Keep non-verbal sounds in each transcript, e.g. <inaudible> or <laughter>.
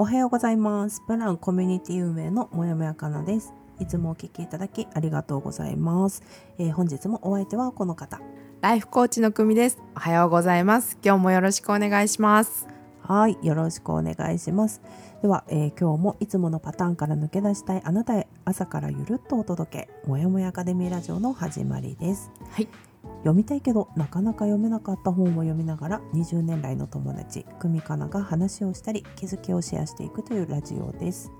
おはようございますブランコミュニティ運営のもやもやかなですいつもお聞きいただきありがとうございます、えー本日もお相手はこの方ライフコーチの久美です。おはようございます。今日もよろしくお願いします。はい、よろしくお願いします。では、えー今日もいつものパターンから抜け出したいあなたへ朝からゆるっとお届け、もやもやアカデミーラジオの始まりです。はい。読みたいけどなかなか読めなかった本を読みながら20年来の友達久美かなが話をしたり気づきをシェアしていくというラジオです。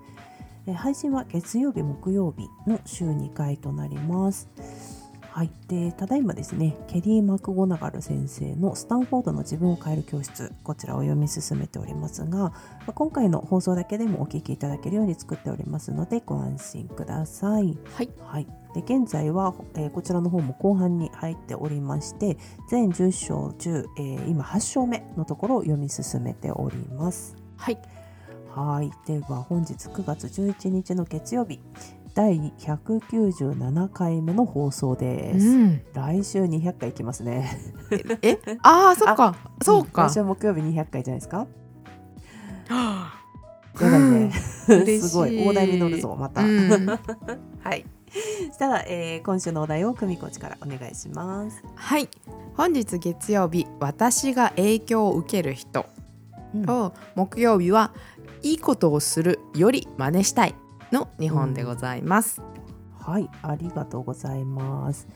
配信は月曜日木曜日の週2回となります。はい、でただいまですねケリー・マクゴナガル先生の「スタンフォードの自分を変える教室」こちらを読み進めておりますがまあ今回の放送だけでもお聞きいただけるように作っておりますのでご安心ください。はい。はい、で現在は、えーこちらの方も後半に入っておりまして全10章中、えー今8章目のところを読み進めております。はい。はいでは本日9月11日の月曜日第197回目の放送です。うん。来週200回いきますね。え、<laughs> ああ、そっか。そうか来。週木曜日200回じゃないですか？は <gasps> やばいね。すごい大台に乗るぞまた。うん <laughs> はい。そしたら、えー今週のお題を久美コーチからお願いします。はい。本日月曜日、私が影響を受ける人うんと、木曜日はいいことをするより真似したいの2本でございます。はい、ありがとうございます。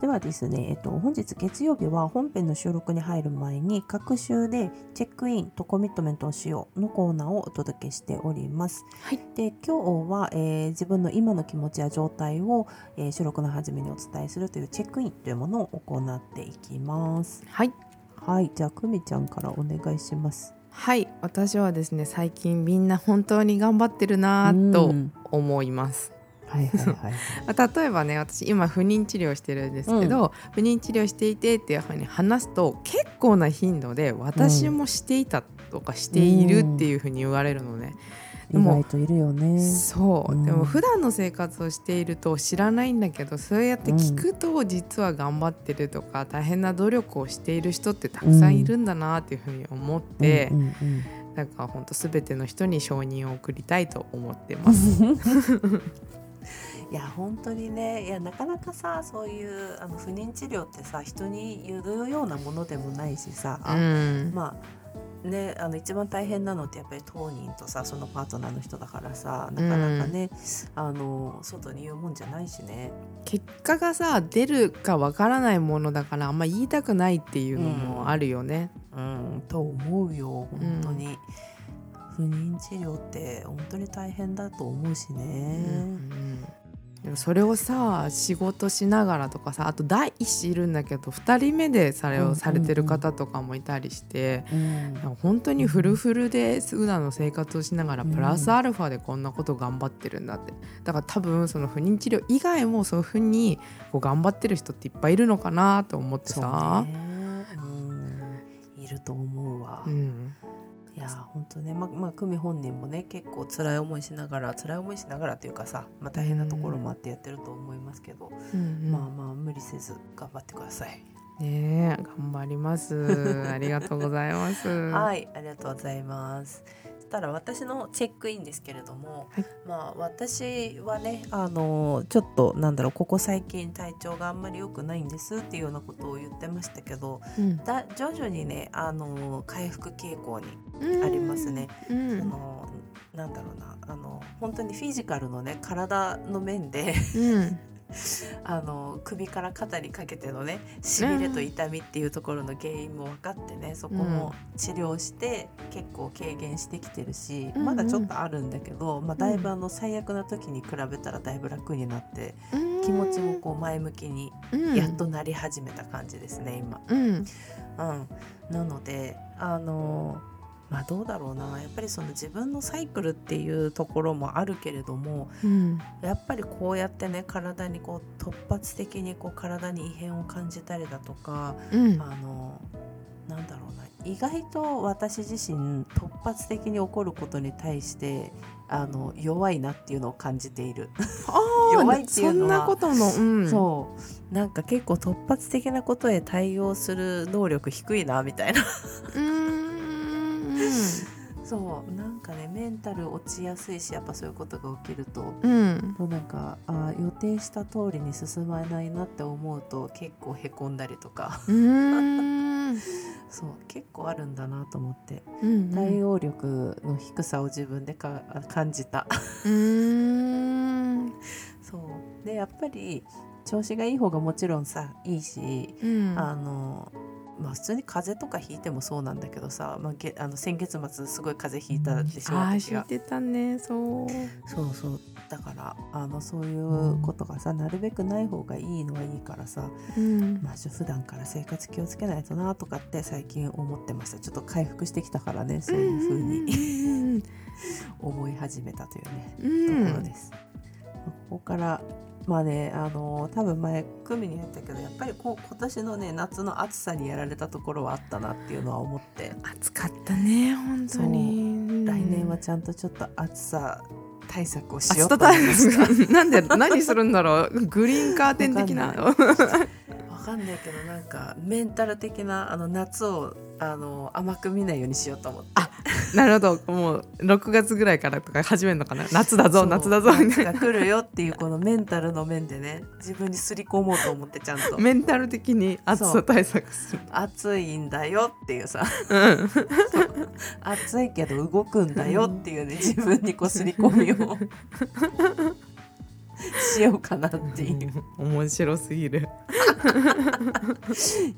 ではですね、えっと、本日月曜日は本編の収録に入る前に各週でチェックインとコミットメントをしようのコーナーをお届けしております。はい。で今日は、えー自分の今の気持ちや状態を、えー収録の初めにお伝えするというチェックインというものを行っていきます。はい。はい、じゃあくみちゃんからお願いします。はい。私はですね、最近みんな本当に頑張ってるなぁとうん思います。はいはいはい。ま <laughs> あ例えばね私今不妊治療してるんですけど、不妊治療していてっていうふうに話すと結構な頻度で私もしていたとかしているっていうふうに言われるのね、で意も外といるよね。そう、うん。でも普段の生活をしていると知らないんだけどそうやって聞くと実は頑張ってるとか大変な努力をしている人ってたくさんいるんだなっていうふうに思って、うんうんうん。なんか本当すべての人に承認を送りたいと思ってます。<laughs> いや本当にね。いやなかなかさそういうあの不妊治療ってさ人に言うようなものでもないしさ、うん。まあねあの一番大変なのってやっぱり当人とさそのパートナーの人だからさなかなかね、あの外に言うもんじゃないしね。結果がさ出るかわからないものだからあんま言いたくないっていうのもあるよね。うん、と思うよ本当に、不妊治療って本当に大変だと思うしね。でもそれをさ仕事しながらとかさあと第一子いるんだけど2人目でそれをされてる方とかもいたりして、うんなんか本当にフルフルで普段の生活をしながらうん。プラスアルファでこんなこと頑張ってるんだって。だから多分その不妊治療以外もそういうふうにこう頑張ってる人っていっぱいいるのかなと思ってさ。ね、うん、いると思うわ。うん。いや本当ね。ままあ久美本人もね結構辛い思いしながら辛い思いしながらっていうかさ、まあ、大変なところもあってやってると思いますけど、うんうん。まあまあ無理せず頑張ってください。ねえ頑張ります。<laughs> ありがとうございます。はいありがとうございます。そしたら私のチェックインですけれども、はい。まあ私はねあのちょっとなんだろうここ最近体調があんまり良くないんですっていうようなことを言ってましたけどうん。だ徐々にねあの回復傾向にうん。ありますね。うん。あのなんだろうなあの本当にフィジカルのね体の面でうん <laughs> <laughs> あの首から肩にかけてのねしびれと痛みっていうところの原因も分かってねそこも治療して結構軽減してきてるし、うんうん。まだちょっとあるんだけど、まあ、だいぶあの最悪な時に比べたらだいぶ楽になって気持ちもこう前向きにやっとなり始めた感じですね今。うん。うん、なのであのまあどうだろうな。やっぱりその自分のサイクルっていうところもあるけれどもうん。やっぱりこうやってね体にこう突発的にこう体に異変を感じたりだとかうん。あのなんだろうな。意外と私自身突発的に起こることに対してあの弱いなっていうのを感じている、<laughs> 弱いっていうのはそんなことの、うん、そう。なんか結構突発的なことへ対応する能力低いなみたいな。うーんそうなんかねメンタル落ちやすいしやっぱそういうことが起きるとうん。もうなんかあー予定した通りに進まないなって思うと結構へこんだりとか。<laughs> そう結構あるんだなと思って。うん対応力の低さを自分でか感じた。うそう。でやっぱり調子がいい方がもちろんさいいし、うん。あのまあ普通に風邪とかひいてもそうなんだけどさ、まあ、げあの先月末すごい風邪ひいたでしょ、あー私が。知ってたねそう。そうそう。だからあのそういうことがさなるべくない方がいいのはいいからさ、うん。まあ、普段から生活気をつけないとなとかって最近思ってました。ちょっと回復してきたからねそういう風に思い始めたというねうん。ところです。ここからまあねあの多分前組に言ったけどやっぱりこう今年のね夏の暑さにやられたところはあったなっていうのは思って。暑かったね本当に。来年はちゃんとちょっと暑さ対策をし暑ようと思いました。策。<laughs> なんで何するんだろう。グリーンカーテン的なわわかんないけどなんかメンタル的なあの夏をあの甘く見ないようにしようと思って。なるほど。もう6月ぐらいからとか始めるのかな？夏だぞ夏だぞ。みたいな来るよっていうこのメンタルの面でね自分にすり込もうと思ってちゃんと。メンタル的に暑さ対策する。暑いんだよっていうさ。うん。<laughs> 暑いけど動くんだよっていうね自分にこうすり込みを <laughs> しようかなっていう。面白すぎる。<laughs>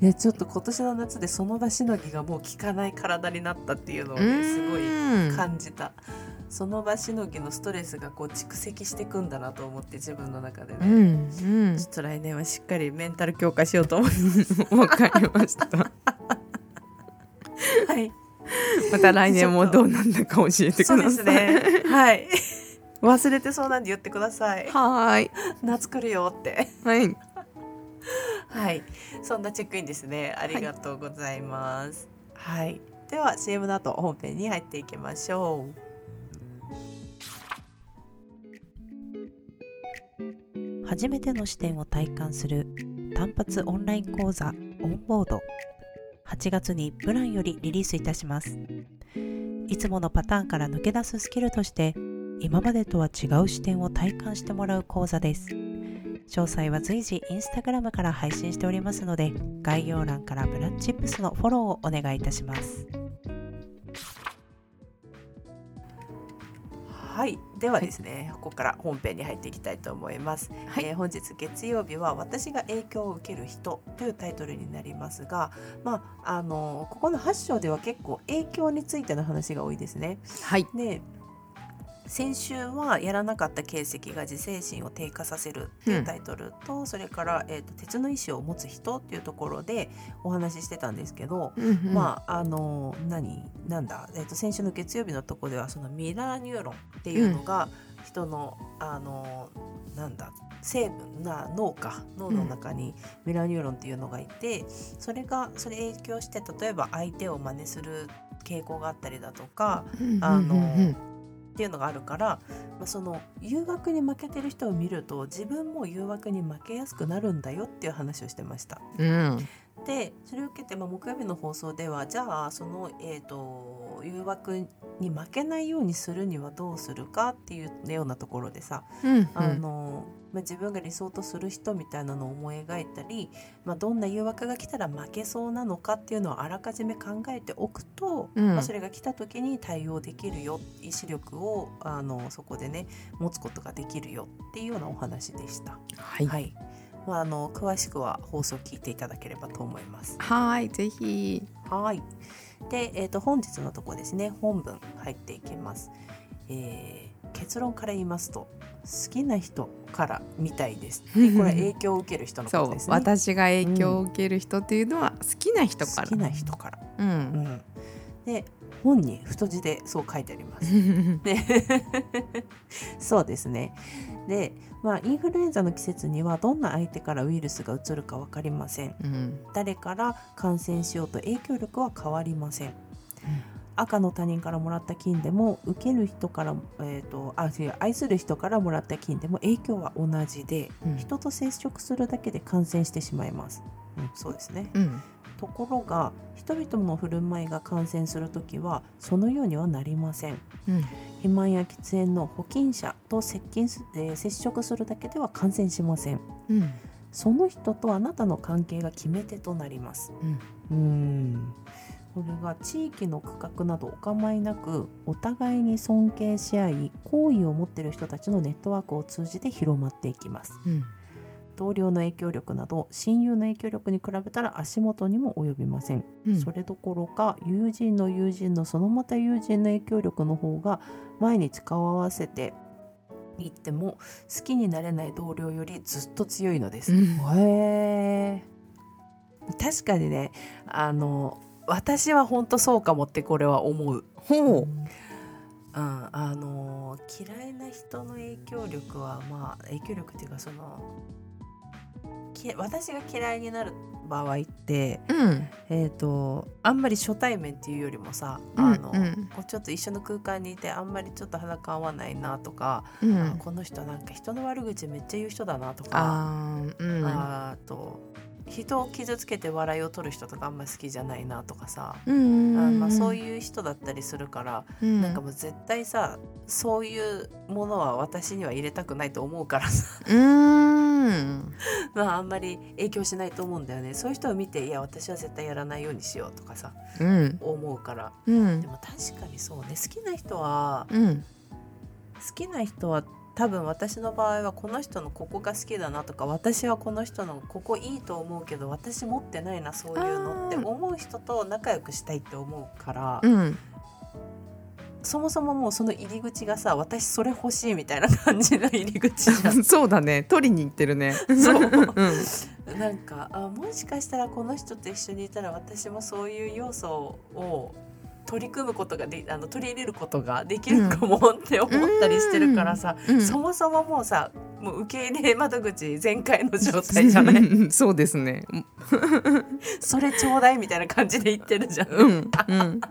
いやちょっと今年の夏でその場しのぎがもう効かない体になったっていうのをねすごい感じた。その場しのぎのストレスがこう蓄積していくんだなと思って自分の中でね、うんうん。ちょっと来年はしっかりメンタル強化しようと思いわかりました。<laughs> はい。また来年もどうなんだか教えてください。そうですね。はい忘れてそうなんで言ってください。はーい。夏来るよって。はい。はい。そんなチェックインですね。ありがとうございます。はい、では CM の後本編に入っていきましょう。初めての視点を体感する単発オンライン講座オンボード。8月にプランよりリリースいたします。いつものパターンから抜け出すスキルとして今までとは違う視点を体感してもらう講座です。詳細は随時インスタグラムから配信しておりますので概要欄からブラッチップスのフォローをお願いいたします。はい。ではですね、ここから本編に入っていきたいと思います、はい。えー本日月曜日は私が影響を受ける人というタイトルになりますがまああのここの8章では結構影響についての話が多いですね。はい。で先週はやらなかった形跡が自制心を低下させるっていうタイトルと、それから、えーと「鉄の意志を持つ人」っていうところでお話ししてたんですけど、まああの何なんだ、えー、と先週の月曜日のところではそのミラーニューロンっていうのが人の、あのなんだ成分な脳か脳の中にミラーニューロンっていうのがいて、それがそれ影響して例えば相手を真似する傾向があったりだとか、あのっていうのがあるから、まあ、その誘惑に負けてる人を見ると自分も誘惑に負けやすくなるんだよっていう話をしてました。うんでそれを受けて、まあ、木曜日の放送ではじゃあその、えー、と誘惑に負けないようにするにはどうするかっていうようなところでさ、うんあのまあ、自分が理想とする人みたいなのを思い描いたり、まあ、どんな誘惑が来たら負けそうなのかっていうのをあらかじめ考えておくと、うん。まあ、それが来た時に対応できるよ意志力をあのそこでね持つことができるよっていうようなお話でした。はい。はい。まあ、あの詳しくは放送を聞いていただければと思います。はいぜひはい。で、えっ、と本日のところですね、本文入っていきます。えー結論から言いますと、好きな人からみたいです。で <laughs> これは影響を受ける人のこそうとですね。私が影響を受ける人っていうのは好きな人から好きな人から。ううんん。で、本に太字でそう書いてあります。<laughs> でそうですね。で、まあ、インフルエンザの季節にはどんな相手からウイルスが移るか分かりません。うん誰から感染しようと影響力は変わりません。赤の他人からもらった菌でも受ける人から、えー、とあ違う愛する人からもらった菌でも影響は同じで、うん人と接触するだけで感染してしまいます。うん、そうですね。うんところが人々の振る舞いが感染するときはそのようにはなりません。うん肥満や喫煙の保菌者と接近す、えー接触するだけでは感染しません。うんその人とあなたの関係が決め手となります。うんうんこれが地域の区画などお構いなくお互いに尊敬し合い好意を持っている人たちのネットワークを通じて広まっていきますうん同僚の影響力など親友の影響力に比べたら足元にも及びません、うん。それどころか友人の友人のそのまた友人の影響力の方が毎日顔を合わせていっても好きになれない同僚よりずっと強いのです、うん。へえ確かにねあの私は本当そうかもってこれは思う、ほう。うん、あの嫌いな人の影響力はまあ影響力っていうかそのき私が嫌いになる場合ってうん。えー、とあんまり初対面っていうよりもさ、うんあのうん。こうちょっと一緒の空間にいてあんまりちょっと裸合わないなとか、この人なんか人の悪口めっちゃ言う人だなとかあーうん。あと人を傷つけて笑いを取る人とかあんまり好きじゃないなとかさ、うんあまあ、そうういう人だったりするから、ん。なんかもう絶対さそういうものは私には入れたくないと思うからさ。うーんまああんまり影響しないと思うんだよね。そういう人を見ていや私は絶対やらないようにしようとかさうん。思うから。うん。でも確かにそうね。好きな人はうん。好きな人は多分私の場合はこの人のここが好きだなとか私はこの人のここいいと思うけど私持ってないなそういうのって思う人と仲良くしたいって思うから、うんそもそももうその入り口がさ私それ欲しいみたいな感じの入り口じゃん。<laughs> そうだね。取りに行ってるね。そう。うん。なんかあもしかしたらこの人と一緒にいたら私もそういう要素を取り組むことがであの取り入れることができるかもって思ったりしてるからさ、うん。そもそももうさもう受け入れ窓口全開の状態じゃない？うん。<laughs> そうですね。それちょうだいみたいな感じで言ってるじゃん。うん。うん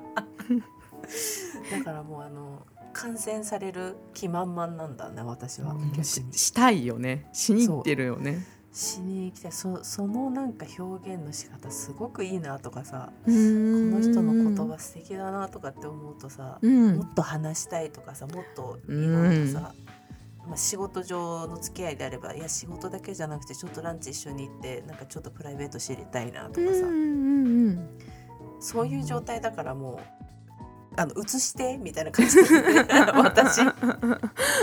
だからもうあの感染される気満々なんだね私は。逆に。ししたいよね。しに行ってるよね。しに行きたい。そそのなんか表現の仕方すごくいいなとかさここの人の言葉素敵だなとかって思うとさ、うん。もっと話したいとかさもっといろいろさ、まあ、仕事上の付き合いであればいや仕事だけじゃなくてちょっとランチ一緒に行ってなんかちょっとプライベート知りたいなとかさ、うんうんうん。そういう状態だからもうあの移してみたいな感じで。<laughs> 私。うん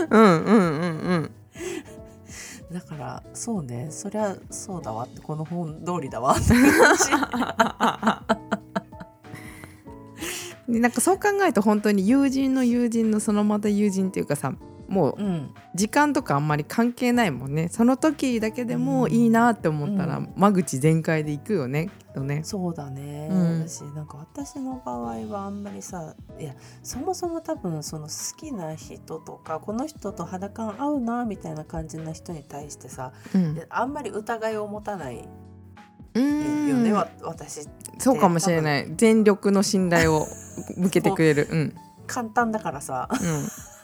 うんうんうん。だからそうね。そりゃそうだわってこの本通りだわって感じ。で <laughs> なんかそう考えると本当に友人の友人のそのまた友人っていうかさもううん。時間とかあんまり関係ないもんね。その時だけでもうん。いいなって思ったら、うん。間口全開で行くよねきっとね。そうだね、うん。私なんか私の場合はあんまりさいやそもそも多分その好きな人とかこの人と肌感合うなみたいな感じな人に対してさうん。であんまり疑いを持たないようん。ね、わ私そうかもしれない。全力の信頼を向けてくれる。うん。簡単だからさ。うん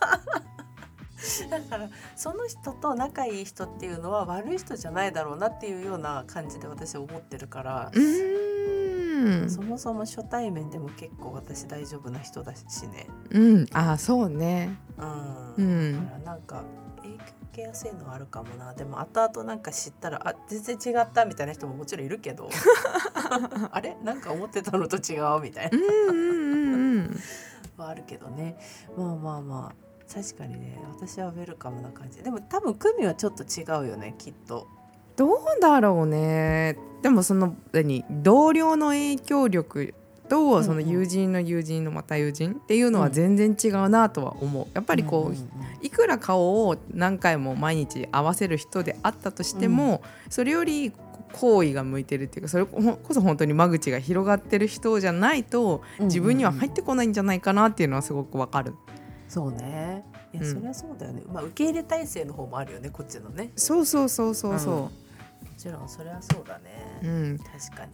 <laughs> だからその人と仲いい人っていうのは悪い人じゃないだろうなっていうような感じで私は思ってるからう、ーん。そもそも初対面でも結構私大丈夫な人だしね。うん。あそうね。うん。うん。だからなんか影響受けやすいのはあるかもな。でも後々なんか知ったらあ全然違ったみたいな人ももちろんいるけど。<laughs> あれ？なんか思ってたのと違うみたいな。うんうんうんうん。<laughs> はあるけどね。まあまあまあ確かにね私はウェルカムな感じ。でも多分組はちょっと違うよねきっと。どうだろうね。でもその何同僚の影響力とんその友人の友人のまた友人っていうのは全然違うなとは思う。やっぱりこう、いくら顔を何回も毎日合わせる人であったとしても、それより好意が向いてるっていうかそれこそ本当に間口が広がってる人じゃないと自分には入ってこないんじゃないかなっていうのはすごくわかる。そうね。いや、うん。それはそうだよね。まあ受け入れ体制の方もあるよねこっちのね。そうそうそうそうそもちろんそれはそうだね、う。うん。確かに。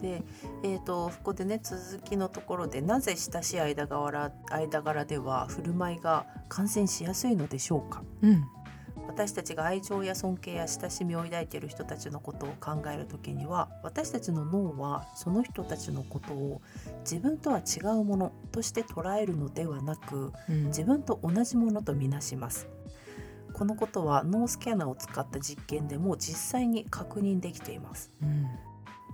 でえー、とここでね続きのところでなぜ親しい間柄間柄では振る舞いが感染しやすいのでしょうか？うん私たちが愛情や尊敬や親しみを抱いている人たちのことを考える時には私たちの脳はその人たちのことを自分とは違うものとして捉えるのではなくうん。自分と同じものとみなします。このことは脳スキャナーを使った実験でも実際に確認できています。うん。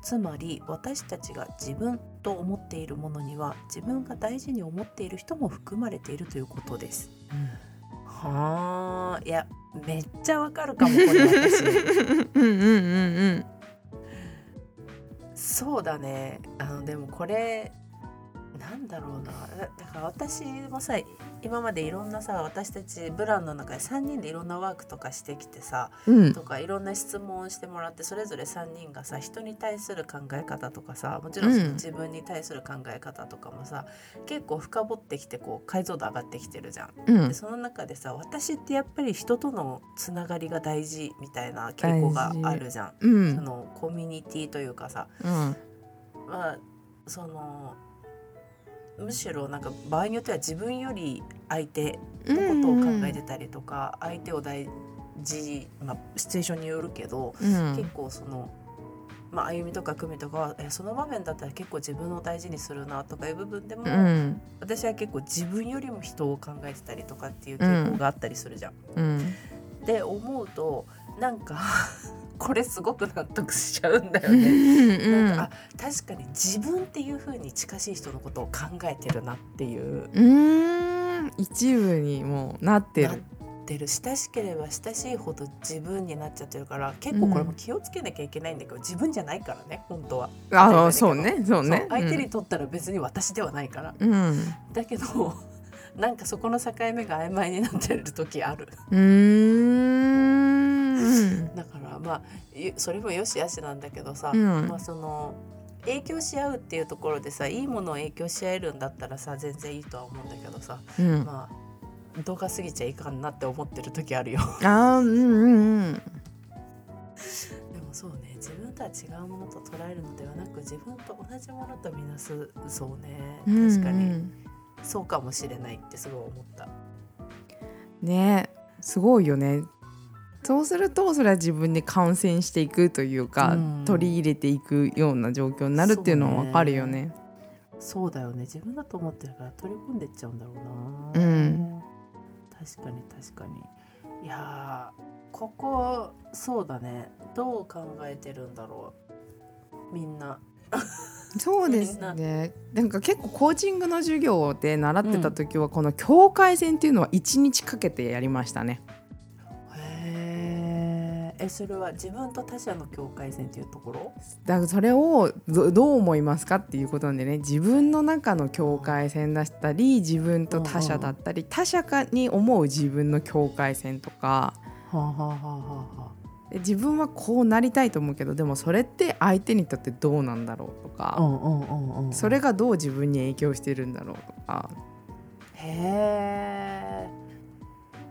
つまり私たちが自分と思っているものには自分が大事に思っている人も含まれているということです。はあ。いやめっちゃわかるかもこれ私。<laughs> うんうんうんうん。そうだね。あのでもこれなんだろうな。だだから私もさ今までいろんなさ私たちブランの中で3人でいろんなワークとかしてきてさうん。とかいろんな質問をしてもらってそれぞれ3人がさ人に対する考え方とかさもちろんそのうん。自分に対する考え方とかもさ、結構深掘ってきてこう解像度上がってきてるじゃん。うん。でその中でさ私ってやっぱり人とのつながりが大事みたいな傾向があるじゃん。うん。そのコミュニティというかさ。うん。まあそのむしろなんか場合によっては自分より相手のことを考えてたりとか、相手を大事、まあ、シチュエーションによるけど、うん結構その。まあ、歩みとか組とかはえその場面だったら結構自分を大事にするなとかいう部分でも、うん私は結構自分よりも人を考えてたりとかっていう傾向があったりするじゃん。うんで思うとなんかこれすごく納得しちゃうんだようね。ん。なんかあ確かに自分っていう風に近しい人のことを考えてるなっていう。うーん。一部にもうなってなっる。てる。親しければ親しいほど自分になっちゃってるから結構これも気をつけなきゃいけないんだけど、自分じゃないからね本当は。ああそうね。そうね。相手にとったら別に私ではないから、うんうん。だけどなんかそこの境目が曖昧になってる時ある。うーんだからまあゆそれもよしあしなんだけどさ、うん。まあその影響し合うっていうところでさいいものを影響し合えるんだったらさ全然いいとは思うんだけどさうん。まあ動画過ぎちゃいかんなって思ってる時あるよ。<laughs> ああうんうんうん。でもそうね自分とは違うものと捉えるのではなく自分と同じものとみなすそうね。確かに。うんそうかもしれないってすごい思った。うんねすごいよねそうするとそれは自分で感染していくというか、うん。取り入れていくような状況になるっていうのはわかるよね。そうだよね。自分だと思ってるから取り込んでっちゃうんだろうな。うん。確かに確かに。いやーここそうだね。どう考えてるんだろう。みんな。そうですね。な。んか結構コーチングの授業で習ってた時はこの境界線っていうのは1日かけてやりましたね。えそれは自分と他者の境界線っていうところ？だからそれをどどう思いますかっていうことなんでね自分の中の境界線だったり自分と他者だったり他者かに思う自分の境界線とか。はあ、はあはあ自分はこうなりたいと思うけどでもそれって相手にとってどうなんだろうとか、あ、うんうんうんうん。それがどう自分に影響してるんだろうとか。へえ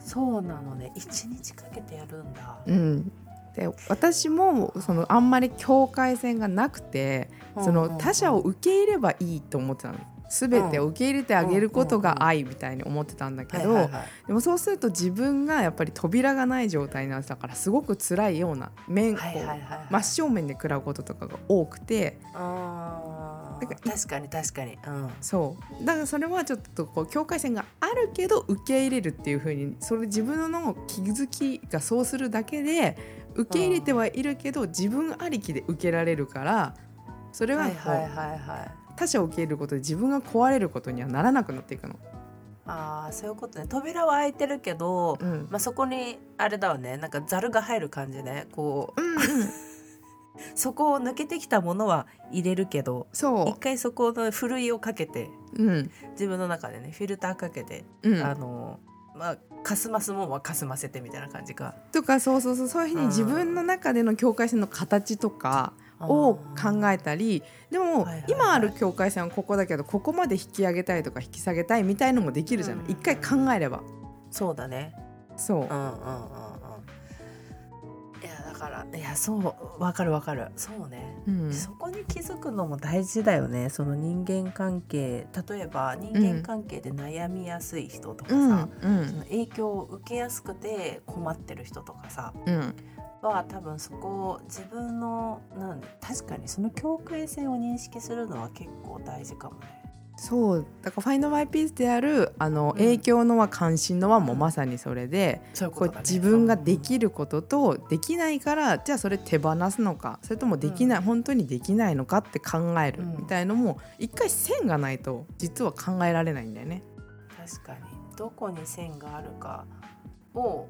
そうなのね。一日かけてやるんだ。うん、で私もそのあんまり境界線がなくてその他者を受け入れればいいと思ってたの。全てを受け入れてあげることが愛みたいに思ってたんだけど、でもそうすると自分がやっぱり扉がない状態になってたからすごく辛いような面、はい真正面で食らうこととかが多くて確かに確かに。うん。そう。だからそれはちょっとこう境界線があるけど受け入れるっていう風にそれ自分の気づきがそうするだけで受け入れてはいるけど自分ありきで受けられるからそれはこうはいはいはいはい他者を受け入れることで自分が壊れることにはならなくなっていくの。ああそういうことね。扉は開いてるけど、うん。まあ、そこにあれだわね。なんかざるが入る感じね。こううんうん、<laughs> そこを抜けてきたものは入れるけどそ一回そこのふるいをかけてう、うん。自分の中でねフィルターかけて、うん、あのまあかすますもんはかすませてみたいな感じか。とかそうそうそうそういうふうに自分の中での境界線の形とかを考えたりでも、はいはいはい。今ある境界線はここだけどここまで引き上げたいとか引き下げたいみたいのもできるじゃない、うん。一回考えれば。そうだね。そう。うんうんうんからいやそうわかるわかる。そうね。うん。そこに気づくのも大事だよね。その人間関係。例えば人間関係で悩みやすい人とかうん。さ、うそのん影響を受けやすくて困ってる人とかさうん。は多分そこを自分のなん確かにその境界線を認識するのは結構大事かもね。そうだから「Find My Peace」であるあの、うん。影響の輪関心の輪もまさにそれで、そうこう自分ができることとできないからじゃあそれ手放すのかそれともできない、本当にできないのかって考えるうん。みたいのも一回線がないと実は考えられないんだよね。確かに。どこに線があるかを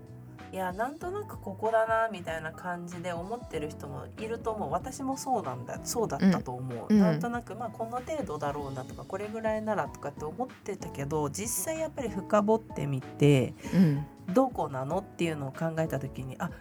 いやなんとなくここだなみたいな感じで思ってる人もいると思う。私もそうなんだそうだったと思う、うん。なんとなくまあこの程度だろうなとかこれぐらいならとかって思ってたけど実際やっぱり深掘ってみてうん。どこなのっていうのを考えた時にあ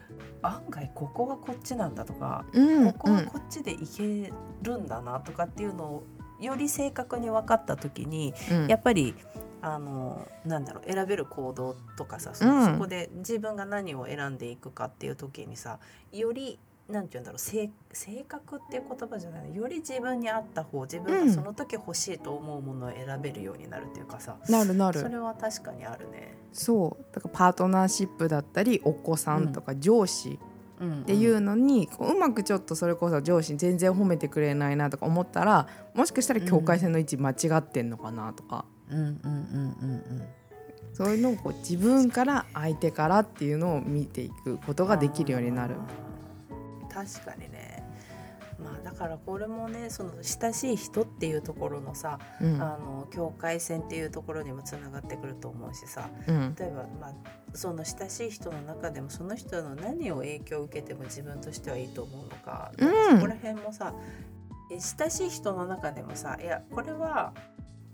案外ここはこっちなんだとかうん。ここはこっちでいけるんだなとかっていうのをより正確に分かった時にうん。やっぱりあのなんだろう選べる行動とかさそ,、うん。そこで自分が何を選んでいくかっていう時にさよりなんて言うんだろう正正確っていう言葉じゃないより自分に合った方自分がその時欲しいと思うものを選べるようになるっていうかさ、なるなる。それは確かにあるね。そう。だからパートナーシップだったりお子さんとか上司うんっていうのに、こううまくちょっとそれこそ上司全然褒めてくれないなとか思ったらもしかしたら境界線の位置間違ってんのかなとか、そういうのをこう自分から相手からっていうのを見ていくことができるようになる。確かにねまあだからこれもねその親しい人っていうところのさ、うん。あの境界線っていうところにもつながってくると思うしさ。うん。例えば、まあ、その親しい人の中でもその人の何を影響を受けても自分としてはいいと思うのか,、うん。そこら辺もさえ親しい人の中でもさいやこれは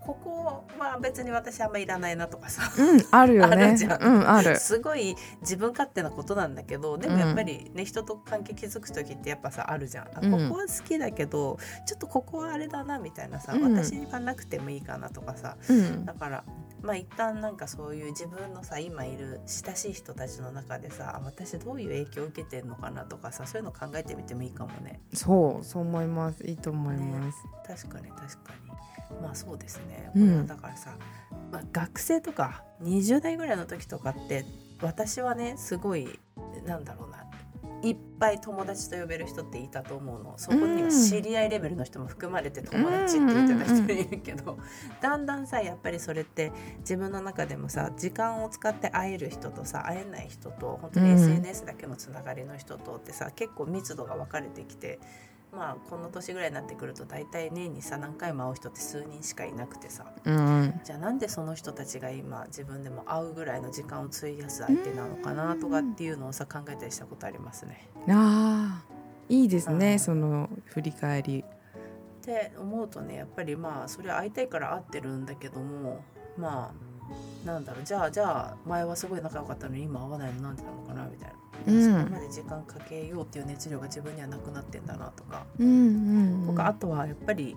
ここは別に私あんまいらないなとかさ。うん、あるよね。<laughs> あるじゃん。うん、ある。すごい自分勝手なことなんだけどでもやっぱりね、人と関係築く時ってやっぱさあるじゃん、あうん。ここは好きだけどちょっとここはあれだなみたいなさ、うん私がなくてもいいかなとかさ。うん。だからまあ一旦なんかそういう自分のさ今いる親しい人たちの中でさあ私どういう影響を受けてんのかなとかさそういうの考えてみてもいいかもね。そう、そう思います。いいと思います。確かに確かにまあそうですね、うん。これはだからさ、まあ、学生とか20代ぐらいの時とかって私はねすごいなんだろうないっぱい友達と呼べる人っていたと思うの。そこには知り合いレベルの人も含まれて友達って言ってた人いるけど、だんだんさやっぱりそれって自分の中でもさ時間を使って会える人とさ会えない人と本当にうん。SNS だけのつながりの人とってさ、結構密度が分かれてきて。まあこの年ぐらいになってくると大体年にさ何回も会う人って数人しかいなくてさうん、じゃあなんでその人たちが今自分でも会うぐらいの時間を費やす相手なのかなとかっていうのをさ考えたりしたことありますね。ああ、いいですね。うんその振り返り。って思うとねやっぱりまあそれ会いたいから会ってるんだけどもまあなんだろうじゃあじゃあ前はすごい仲良かったのに今会わないのなんでなのかなみたいな。うん。そこまで時間かけようっていう熱量が自分にはなくなってんだなとか、うん、うん、とかあとはやっぱり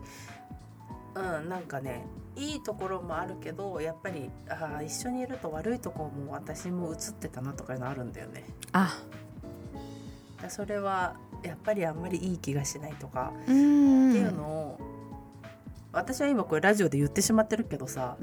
うんなんかねいいところもあるけどやっぱりあー一緒にいると悪いところも私も映ってたなとかいうのあるんだよね。あ、それはやっぱりあんまりいい気がしないとか。うん、っていうのを、私は今これラジオで言ってしまってるけどさ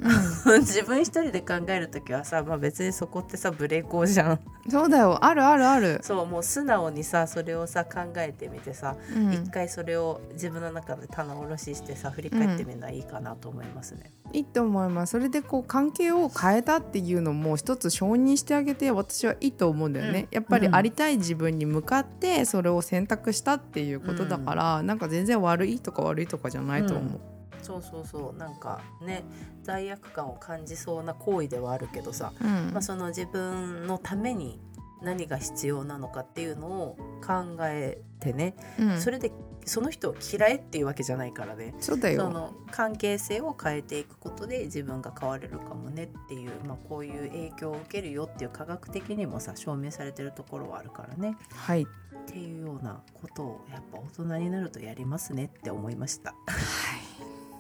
う <laughs> 自分一人で考える時はさ、まあ、別にそこってさブレーコーじゃんん、そうだよ。あるあるある。そうもう素直にさそれをさ考えてみてさうん一、回それを自分の中で棚卸ししてさ振り返ってみるのはいいかなと思いますね。いいと思います。それでこう関係を変えたっていうのも一つ承認してあげて私はいいと思うんだよね。うんやっぱりありたい自分に向かってそれを選択したっていうことだから、なんか全然悪いとか悪いとかじゃないと思う。そうそうそう。なんかね罪悪感を感じそうな行為ではあるけどさ、うん。まあ、その自分のために何が必要なのかっていうのを考えてね、うん。それでその人を嫌えっていうわけじゃないからね。そうだよ。その関係性を変えていくことで自分が変われるかもねっていう、まあ、こういう影響を受けるよっていう科学的にもさ証明されてるところはあるからね。はい。っていうようなことをやっぱ大人になるとやりますねって思いました。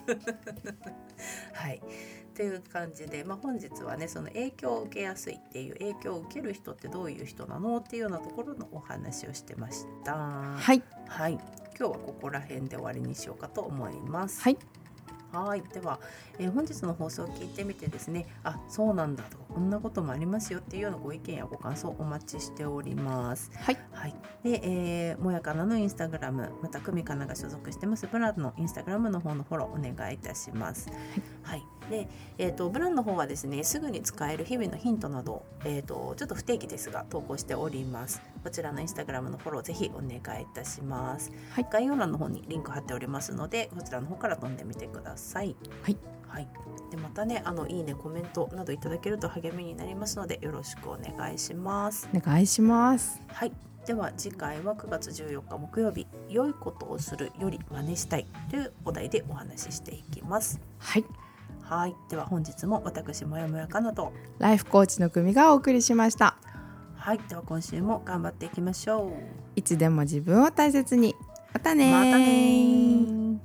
<laughs> はいという感じで、まあ、本日はねその影響を受けやすいっていう影響を受ける人ってどういう人なのっていうようなところのお話をしてました。はいはい、今日はここら辺で終わりにしようかと思います。はいはい、では、えー本日の放送を聞いてみてですね、あ、そうなんだとかこんなこともありますよっていうようなご意見やご感想お待ちしております。はい。はい、で、えーもやかなのインスタグラム、また久美かなが所属してますブランのインスタグラムの方のフォローお願いいたします。はい、で、えっ、とブランの方はですね、すぐに使える日々のヒントなど、えっ、とちょっと不定期ですが投稿しております。こちらのインスタグラムのフォローぜひお願いいたします。はい概要欄の方にリンク貼っておりますので、こちらの方から飛んでみてください。はい。はい。でまたね、あのいいねコメントなどいただけると励みになりますのでよろしくお願いします。お願いしますはい。では次回は9月14日木曜日「良いことをするより真似したい」というお題でお話ししていきます。はいはい。では本日も私もやもやかなと。ライフコーチの組がお送りしましたはい。では今週も頑張っていきましょう。いつでも自分を大切にまたねーまたねー